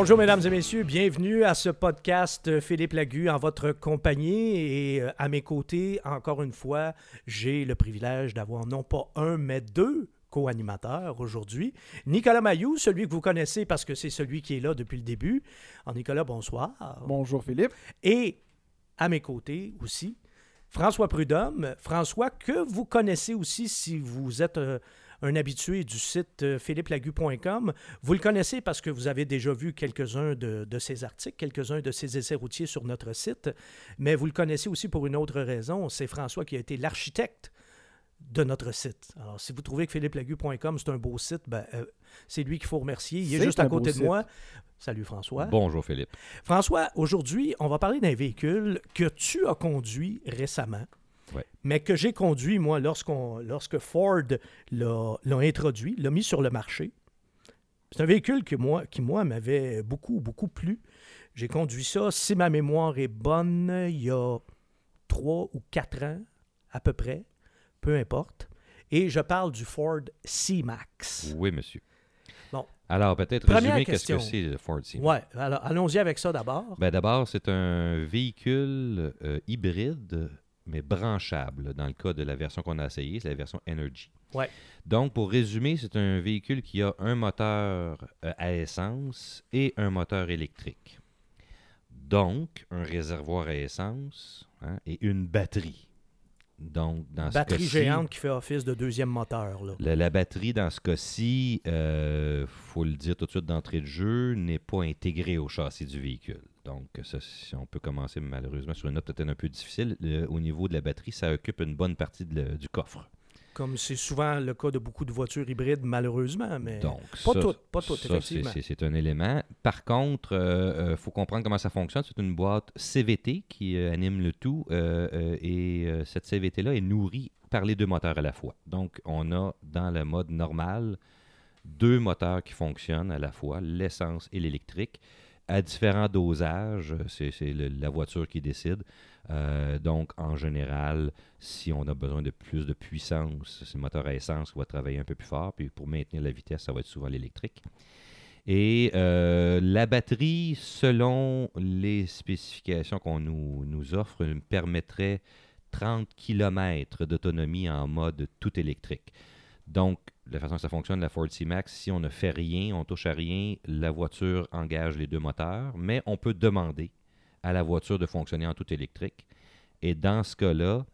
Bonjour mesdames et messieurs, bienvenue à ce podcast Philippe Lagu en votre compagnie et euh, à mes côtés, encore une fois, j'ai le privilège d'avoir non pas un mais deux co-animateurs aujourd'hui. Nicolas Mayou, celui que vous connaissez parce que c'est celui qui est là depuis le début. Alors Nicolas, bonsoir. Bonjour Philippe. Et à mes côtés aussi, François Prudhomme. François, que vous connaissez aussi si vous êtes euh, un habitué du site euh, philippelagu.com. Vous le connaissez parce que vous avez déjà vu quelques-uns de, de ses articles, quelques-uns de ses essais routiers sur notre site, mais vous le connaissez aussi pour une autre raison. C'est François qui a été l'architecte de notre site. Alors, si vous trouvez que philippelagu.com, c'est un beau site, ben, euh, c'est lui qu'il faut remercier. Il est, juste à côté de site. moi. Salut François. Bonjour Philippe. François, aujourd'hui, on va parler d'un véhicule que tu as conduit récemment, Ouais. mais que j'ai conduit, moi, lorsqu'on, lorsque Ford l'a, l'a introduit, l'a mis sur le marché. C'est un véhicule que moi, qui, moi, m'avait beaucoup, beaucoup plu. J'ai conduit ça, si ma mémoire est bonne, il y a trois ou quatre ans, à peu près, peu importe. Et je parle du Ford C-Max. Oui, monsieur. Bon. Alors, peut-être résumer qu'est-ce que c'est le Ford C. Ouais, alors allons-y avec ça d'abord. Ben, D'abord, c'est un véhicule euh, hybride, mais branchable, dans le cas de la version qu'on a essayée, c'est la version Energy. Ouais. Donc, pour résumer, c'est un véhicule qui a un moteur euh, à essence et un moteur électrique. Donc, un réservoir à essence hein, et une batterie. Donc, dans Batterie ce géante qui fait office de deuxième moteur. Là. La, la batterie, dans ce cas-ci, il faut le dire tout de suite d'entrée de jeu, n'est pas intégrée au châssis du véhicule. Donc, ça, si on peut commencer malheureusement sur une note peut-être un peu difficile. Le- au niveau de la batterie, ça occupe une bonne partie de du coffre. Comme c'est souvent le cas de beaucoup de voitures hybrides, malheureusement. Mais Donc, pas ça, toutes, pas toutes, ça, effectivement. c'est- un élément. Par contre, il faut comprendre comment ça fonctionne. C'est une boîte CVT qui euh, anime le tout euh, euh, et euh, cette CVT-là est nourrie par les deux moteurs à la fois. Donc, on a dans le mode normal deux moteurs qui fonctionnent à la fois, l'essence et l'électrique, à différents dosages. C'est la voiture qui décide. Euh, donc, en général, si on a besoin de plus de puissance, c'est le moteur à essence qui va travailler un peu plus fort. Puis pour maintenir la vitesse, ça va être souvent l'électrique. Et euh, la batterie, selon les spécifications qu'on nous, nous offre, permettrait 30 km d'autonomie en mode tout électrique. Donc, la façon que ça fonctionne, la Ford C-Max, si on ne fait rien, on touche à rien, la voiture engage les deux moteurs, mais on peut demander à la voiture de fonctionner en tout électrique. Et dans ce cas-là,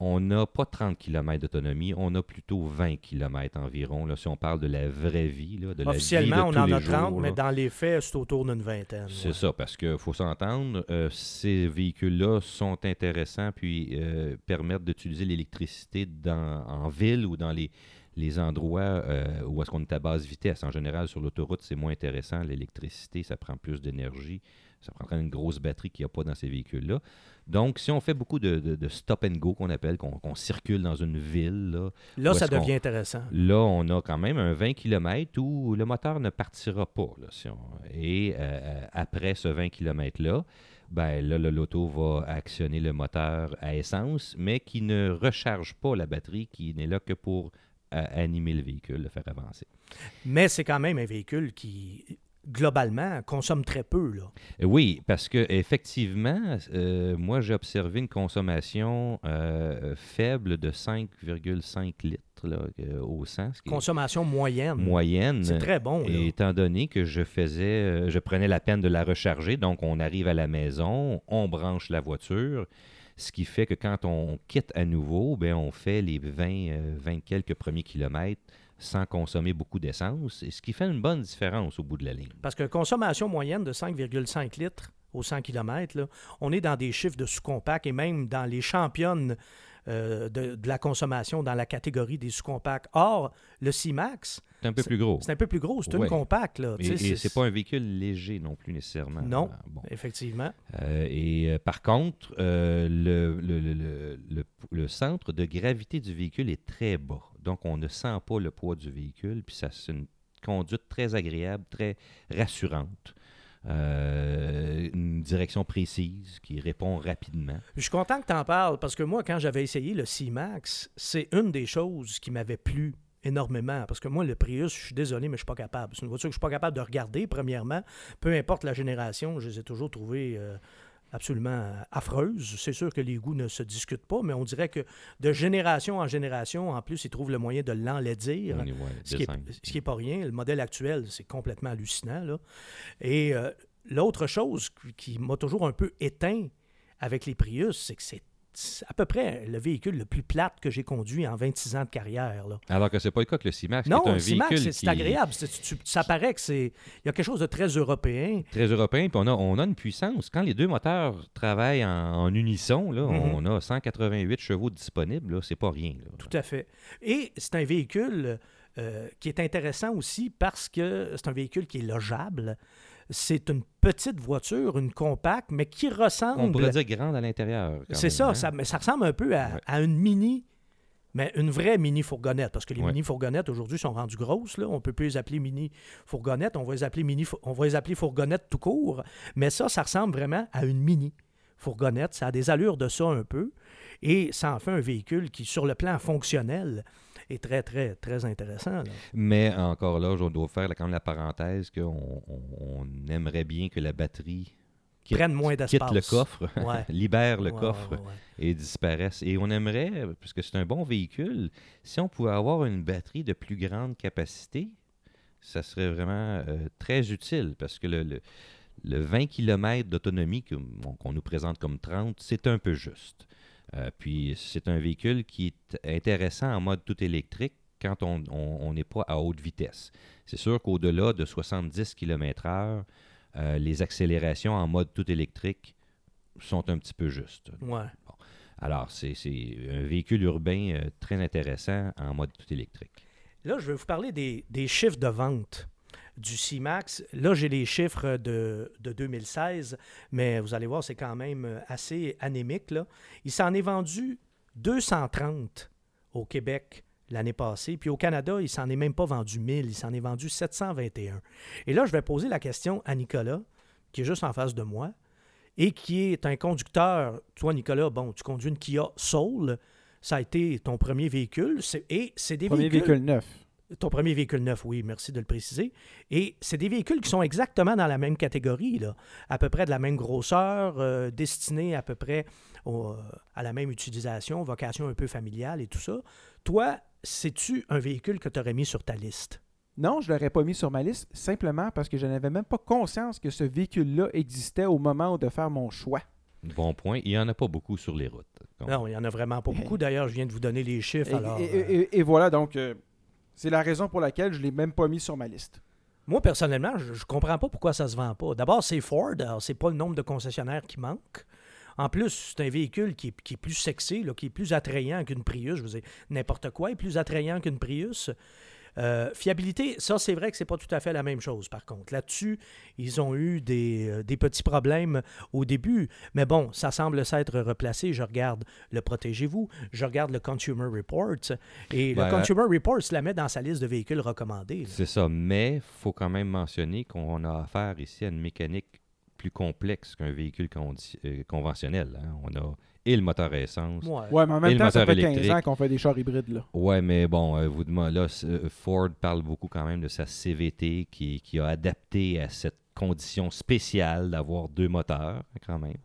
on n'a pas 30 km d'autonomie, on a plutôt 20 km environ, là, si on parle de la vraie vie. Là, de la vie Officiellement, de on tous en les a 30, jours, mais dans les faits, c'est autour d'une vingtaine. C'est ouais. ça, parce qu'il faut s'entendre, euh, ces véhicules-là sont intéressants puis euh, permettent d'utiliser l'électricité en ville ou dans les, les endroits euh, où est-ce qu'on est à basse vitesse. En général, sur l'autoroute, c'est moins intéressant. L'électricité, ça prend plus d'énergie. Ça prendrait une grosse batterie qu'il n'y a pas dans ces véhicules-là. Donc, si on fait beaucoup de, de- de stop and go, qu'on appelle, qu'on circule dans une ville, là, ça devient intéressant. Là, on a quand même un 20 km où le moteur ne partira pas. là, si on- Et euh, après ce 20 km-là, ben là, l'auto va actionner le moteur à essence, mais qui ne recharge pas la batterie, qui n'est là que pour animer le véhicule, le faire avancer. Mais c'est quand même un véhicule qui, globalement, consomme très peu. Là. Oui, parce que effectivement, euh, moi j'ai observé une consommation euh, faible de 5,5 litres là, euh, au 100, ce qui est Consommation moyenne. moyenne. C'est très bon. Là. Et étant donné que je faisais, je prenais la peine de la recharger, donc on arrive à la maison, on branche la voiture, ce qui fait que quand on quitte à nouveau, ben on fait les 20, euh, 20 quelques premiers kilomètres sans consommer beaucoup d'essence, ce qui fait une bonne différence au bout de la ligne. Parce que consommation moyenne de 5,5 litres au 100 km, là, on est dans des chiffres de sous-compact et même dans les championnes euh, de, de la consommation dans la catégorie des sous-compacts. Or, le C-Max, C'est un peu plus gros. c'est un peu plus gros, c'est Ouais. une compacte. Là, Et, c'est pas un véhicule léger non plus nécessairement. Non. Bon. Effectivement. Euh, et euh, par contre, le, le- le- le- le- le centre de gravité du véhicule est très bas. Donc, on ne sent pas le poids du véhicule. Puis, ça, c'est une conduite très agréable, très rassurante. Euh, une direction précise qui répond rapidement. Je suis content que tu en parles parce que moi, quand j'avais essayé le C-Max, c'est une des choses qui m'avait plu énormément. Parce que moi, le Prius, je suis désolé, mais je suis pas capable. C'est une voiture que je suis pas capable de regarder, premièrement. Peu importe la génération, je les ai toujours trouvées euh, absolument affreuses. C'est sûr que les goûts ne se discutent pas, mais on dirait que de génération en génération, en plus, ils trouvent le moyen de l'enlaidir. Euh, Ce qui ce n'est pas rien. Le modèle actuel, c'est complètement hallucinant. Là. Et euh, l'autre chose qui, qui m'a toujours un peu éteint avec les Prius, c'est que c'est à peu près le véhicule le plus plate que j'ai conduit en 26 ans de carrière. Là. Alors que c'est pas le cas que le C-Max, non, est un véhicule c'est qui agréable. C'est- tu- ça paraît que c'est. Il y a quelque chose de très européen. très européen, puis on a, on a une puissance. Quand les deux moteurs travaillent en, en unisson, là, Mhm. on a 188 chevaux disponibles, c'est pas rien. là. Tout à fait. Et c'est un véhicule euh, qui est intéressant aussi parce que c'est un véhicule qui est logeable. C'est une petite voiture, une compacte, mais qui ressemble. On pourrait dire grande à l'intérieur. C'est ça, hein? ça, mais ça ressemble un peu à, Ouais. à une mini, mais une vraie mini fourgonnette, parce que les Ouais. mini fourgonnettes aujourd'hui sont rendues grosses. Là. On peut plus les appeler mini fourgonnettes, on va les appeler mini, on va les appeler fourgonnettes tout court. Mais ça, ça ressemble vraiment à une mini fourgonnette. Ça a des allures de ça un peu, et ça en fait un véhicule qui, sur le plan fonctionnel, est très, très, très intéressant. là. Mais encore là, on doit faire quand même la parenthèse qu'on on, on aimerait bien que la batterie quitte, Prennent moins quitte d'espace. le coffre, Ouais. libère le Ouais, coffre ouais, et disparaisse. Et on aimerait, parce que c'est un bon véhicule, si on pouvait avoir une batterie de plus grande capacité, ça serait vraiment euh, très utile parce que le, le- le 20 km d'autonomie qu'on nous présente comme 30, c'est un peu juste. Euh, puis c'est un véhicule qui est intéressant en mode tout électrique quand on n'est pas à haute vitesse. C'est sûr qu'au-delà de 70 km/h, euh, les accélérations en mode tout électrique sont un petit peu justes. Ouais. Alors, c'est c'est un véhicule urbain euh, très intéressant en mode tout électrique. Là, je vais vous parler des, des chiffres de vente du C-Max. Là, j'ai les chiffres de, de 2016, mais vous allez voir, c'est quand même euh, assez anémique. Là. Il s'en est vendu 230 au Québec l'année passée, puis au Canada, il s'en est même pas vendu 1000, il s'en est vendu 721. Et là, je vais poser la question à Nicolas, qui est juste en face de moi, et qui est un conducteur. Toi, Nicolas, bon, tu conduis une Kia Soul. Ça a été ton premier véhicule. Et c'est des Premier véhicules véhicule neuf. Ton premier véhicule neuf, oui, merci de le préciser. Et c'est des véhicules qui sont exactement dans la même catégorie, là, à peu près de la même grosseur, euh, destinés à peu près au- euh, à la même utilisation, vocation un peu familiale et tout ça. Toi, c'est-tu un véhicule que tu aurais mis sur ta liste? Non, je ne l'aurais pas mis sur ma liste simplement parce que je n'avais même pas conscience que ce véhicule-là existait au moment de faire mon choix. Bon point. Il n'y en a pas beaucoup sur les routes. Donc, Non, il n'y en a vraiment pas beaucoup. D'ailleurs, je viens de vous donner les chiffres. Et, alors, et- euh, et- et- et voilà, donc euh, c'est la raison pour laquelle je ne l'ai même pas mis sur ma liste. Moi, personnellement, je, je comprends pas pourquoi ça se vend pas. D'abord, c'est Ford, c'est pas le nombre de concessionnaires qui manque. En plus, c'est un véhicule qui est, plus sexy, qui est plus attrayant qu'une Prius. Je dire, n'importe quoi est plus attrayant qu'une Prius. Euh, fiabilité, ça, c'est vrai que c'est pas tout à fait la même chose, par contre. Là-dessus, ils ont eu des, euh, des petits problèmes au début, mais bon, ça semble s'être replacé. Je regarde le Protégez-vous, je regarde le Consumer Report, et Ben, le Consumer Report se la met dans sa liste de véhicules recommandés. C'est ça. Mais il faut quand même mentionner qu'on a affaire ici à une mécanique plus complexe qu'un véhicule euh, conventionnel. hein. On a et le moteur à essence. Ouais. Ouais, mais en même le temps, ça moteur fait 15 électrique. ans qu'on fait des chars hybrides. Là. Ouais, mais bon, euh, vous demandez, là, euh, Ford parle beaucoup quand même de sa CVT qui, qui a adapté à cette condition spéciale d'avoir deux moteurs, quand même.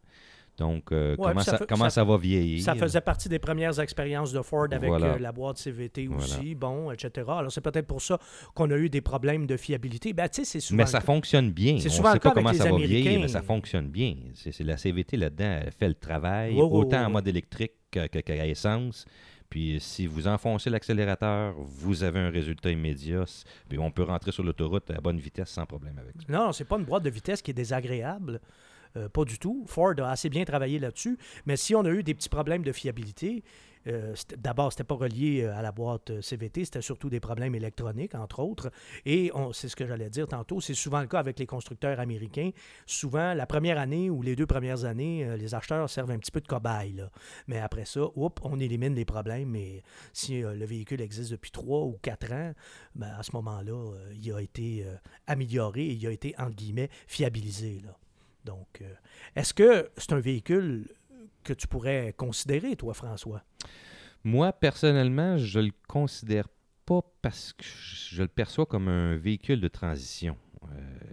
Donc, euh, Ouais, comment, ça ça, fait- comment ça- ça, va vieillir? Ça faisait partie des premières expériences de Ford avec Voilà. euh, la boîte CVT Voilà. aussi, bon, etc. Alors, c'est peut-être pour ça qu'on a eu des problèmes de fiabilité. Ben, c'est souvent. Mais ça fonctionne bien. C'est On souvent sait pas comment ça va vieillir, Américains. mais ça fonctionne bien. C'est la CVT là-dedans, elle fait le travail, autant en mode électrique que- que- qu'à essence. Puis si vous enfoncez l'accélérateur, vous avez un résultat immédiat. Puis on peut rentrer sur l'autoroute à bonne vitesse sans problème avec ça. Non, c'est pas une boîte de vitesse qui est désagréable. Euh, pas du tout. Ford a assez bien travaillé là-dessus. Mais si on a eu des petits problèmes de fiabilité, euh, d'abord, c'était pas relié euh, à la boîte CVT, c'était surtout des problèmes électroniques, entre autres. Et c'est ce que j'allais dire tantôt, c'est souvent le cas avec les constructeurs américains. Souvent, la première année ou les deux premières années, les acheteurs servent un petit peu de cobaye. Mais après ça, on élimine les problèmes. Et si le véhicule existe depuis trois ou quatre ans, ben, à ce moment-là, il a été amélioré et il a été, entre guillemets, fiabilisé. Donc, euh, est-ce que c'est un véhicule que tu pourrais considérer, toi, François? Moi, personnellement, je le considère pas parce que je, le perçois comme un véhicule de transition.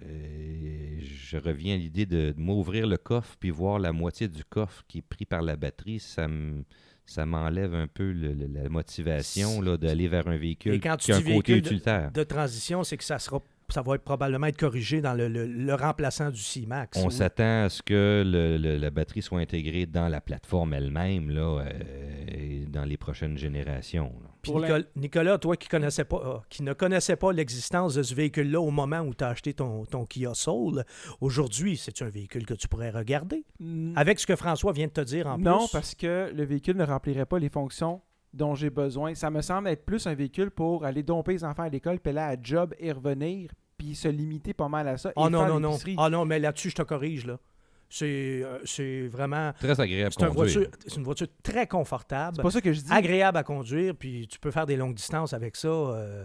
Euh, je reviens à l'idée de, de m'ouvrir le coffre puis voir la moitié du coffre qui est pris par la batterie. Ça me ça m'enlève un peu le- le- la motivation là, d'aller vers un véhicule Et quand tu qui a un côté véhicule. De transition, c'est que ça sera ça va être probablement être corrigé dans le, le- le remplaçant du C-Max. On Oui. s'attend à ce que le- le- la batterie soit intégrée dans la plateforme elle-même là, euh, et dans les prochaines générations. là. Puis Nicolas, toi qui connaissais pas, qui ne connaissais pas l'existence de ce véhicule-là au moment où tu as acheté ton, ton Kia Soul, aujourd'hui, c'est un véhicule que tu pourrais regarder. Avec ce que François vient de te dire en non, plus. parce que le véhicule ne remplirait pas les fonctions dont j'ai besoin. Ça me semble être plus un véhicule pour aller domper les enfants à l'école, puis aller à la job et revenir, puis se limiter pas mal à ça. Oh et non, faire non, non. Ah non, mais là-dessus, je te corrige, là. C'est euh, c'est vraiment. Très agréable C'est à une, conduire. voiture, c'est une voiture très confortable, C'est pas ça que je dis. agréable à conduire, puis tu peux faire des longues distances avec ça euh,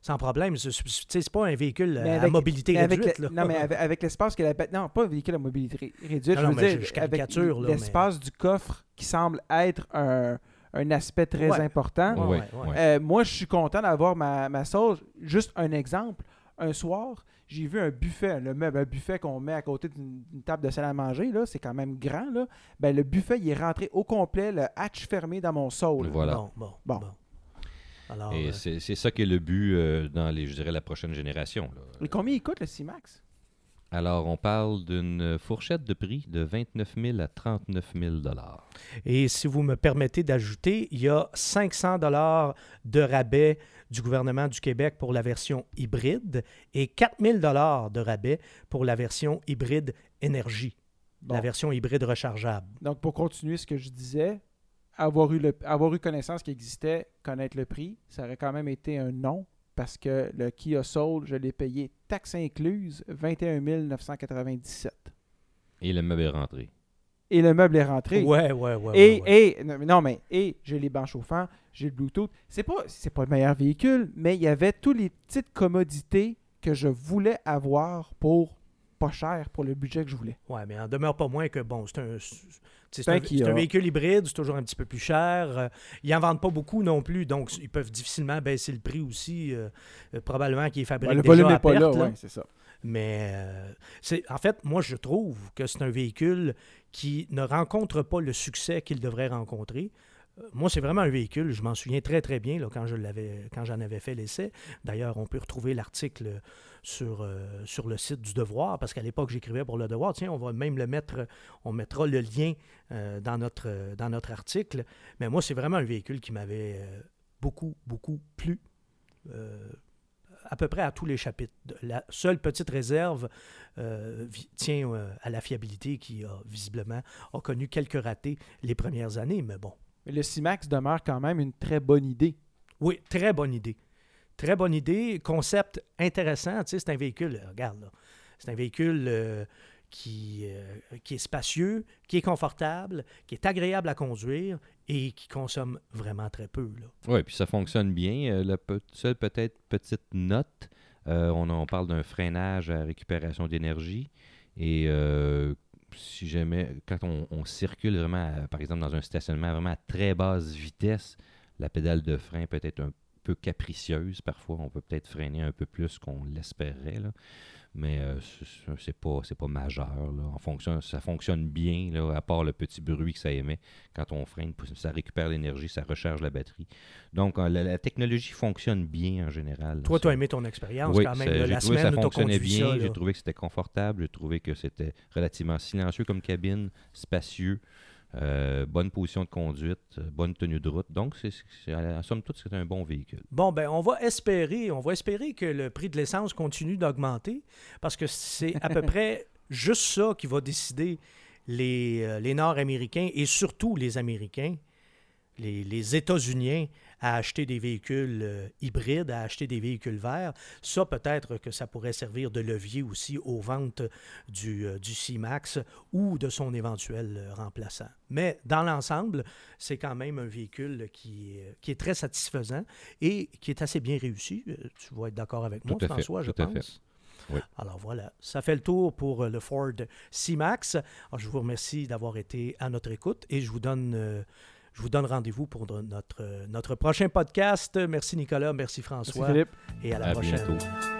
sans problème. C'est- C'est tu sais, c'est pas un véhicule Mais à mobilité réduite. le- là. non, mais avec, avec l'espace que la Non, pas un véhicule à mobilité ré- réduite. Non, je non, veux mais dire, je- je avec mais- l'espace du coffre qui semble être un, un aspect très Ouais. important. Ouais, Ouais, ouais, ouais. ouais. Euh, moi, je suis content d'avoir ma, ma sauce. Juste un exemple. Un soir, j'ai vu un buffet, le meuble, un buffet qu'on met à côté d'une table de salle à manger, là, c'est quand même grand. Là. Ben, le buffet, il est rentré au complet, le hatch fermé dans mon soul. Voilà. Bon, bon, Bon. bon. Alors, Et euh, c'est c'est ça qui est le but euh, dans les, je dirais, la prochaine génération. là. Et combien il coûte le C-Max? Alors, on parle d'une fourchette de prix de 29 000 à 39 000 dollars. Et si vous me permettez d'ajouter, il y a 500 dollars de rabais du gouvernement du Québec pour la version hybride et 4000 dollars de rabais pour la version hybride énergie, Bon. la version hybride rechargeable. Donc, pour continuer ce que je disais, avoir eu, le, avoir eu connaissance qu'il existait, connaître le prix, ça aurait quand même été un non parce que le Kia Soul, je l'ai payé taxe incluse 21 997. Et le meuble est rentré. Et le meuble est rentré. Ouais, ouais, ouais. et, ouais, ouais. et- non, mais- et j'ai les bancs chauffants, j'ai le Bluetooth. C'est pas c'est pas le meilleur véhicule, mais il y avait toutes les petites commodités que je voulais avoir pour pas cher pour le budget que je voulais. Ouais, mais en demeure pas moins que, bon, c'est un, c'est un un, véhicule hybride, c'est toujours un petit peu plus cher. Euh, ils n'en vendent pas beaucoup non plus, donc ils peuvent difficilement baisser le prix aussi. euh, euh, probablement qu'ils fabriquent Ben, le déjà volume n'est pas là, ouais, c'est ça. Mais euh, c'est en fait, moi, je trouve que c'est un véhicule qui ne rencontre pas le succès qu'il devrait rencontrer. Moi, c'est vraiment un véhicule, je m'en souviens très très bien là, quand je j'en avais fait l'essai. D'ailleurs, on peut retrouver l'article sur, euh, sur le site du Devoir, parce qu'à l'époque, j'écrivais pour le Devoir. Tiens, on va même le mettre, on mettra le lien euh, dans, notre, article. Mais moi, c'est vraiment un véhicule qui m'avait euh, beaucoup, beaucoup plu. à peu près à tous les chapitres. La seule petite réserve tient à la fiabilité qui a visiblement a connu quelques ratés les premières années, mais bon. Mais le C-Max demeure quand même une très bonne idée. Oui, très bonne idée. Très bonne idée. Concept intéressant. Tu sais, c'est un véhicule, euh, regarde, là. C'est un véhicule euh, qui, euh, qui est spacieux, qui est confortable, qui est agréable à conduire et qui consomme vraiment très peu. Oui, puis ça fonctionne bien. Euh, la pe- seule peut-être petite note, euh, on, on parle d'un freinage à récupération d'énergie. Et euh, si jamais, quand on, circule vraiment, à- par exemple, dans un stationnement vraiment à très basse vitesse, la pédale de frein peut être un peu capricieuse. Parfois, on peut peut-être freiner un peu plus qu'on l'espérait. là. Mais euh, c'est- pas, c'est pas majeur. Là. En fonction, ça fonctionne bien, là, à part le petit bruit que ça émet quand on freine. Ça récupère l'énergie, ça recharge la batterie. Donc, euh, la, la technologie fonctionne bien en général. Toi, tu as aimé ton expérience oui, quand même. j'ai la trouvé que ça fonctionnait bien, j'ai trouvé que c'était confortable, j'ai trouvé que c'était relativement silencieux comme cabine, spacieux, euh, bonne position de conduite, euh, bonne tenue de route. Donc, c'est, en somme toute, c'est un bon véhicule. Bon, ben, on va espérer, on va espérer que le prix de l'essence continue d'augmenter parce que c'est à peu près juste ça qui va décider les, euh, les Nord-Américains et surtout les Américains, les, les États-Uniens, à acheter des véhicules euh, hybrides, à acheter des véhicules verts. Ça, peut-être que ça pourrait servir de levier aussi aux ventes du, euh, du C-Max ou de son éventuel euh, remplaçant. Mais dans l'ensemble, c'est quand même un véhicule qui, est- qui est très satisfaisant et qui est assez bien réussi. Tu vas être d'accord avec moi, Tout à fait, François, je tout à fait. pense. Oui. Alors voilà, ça fait le tour pour le Ford C-Max. Je vous remercie d'avoir été à notre écoute et je vous donne euh, Je vous donne rendez-vous pour notre, notre prochain podcast. Merci Nicolas, merci Merci François Philippe. et à la À prochaine. bientôt.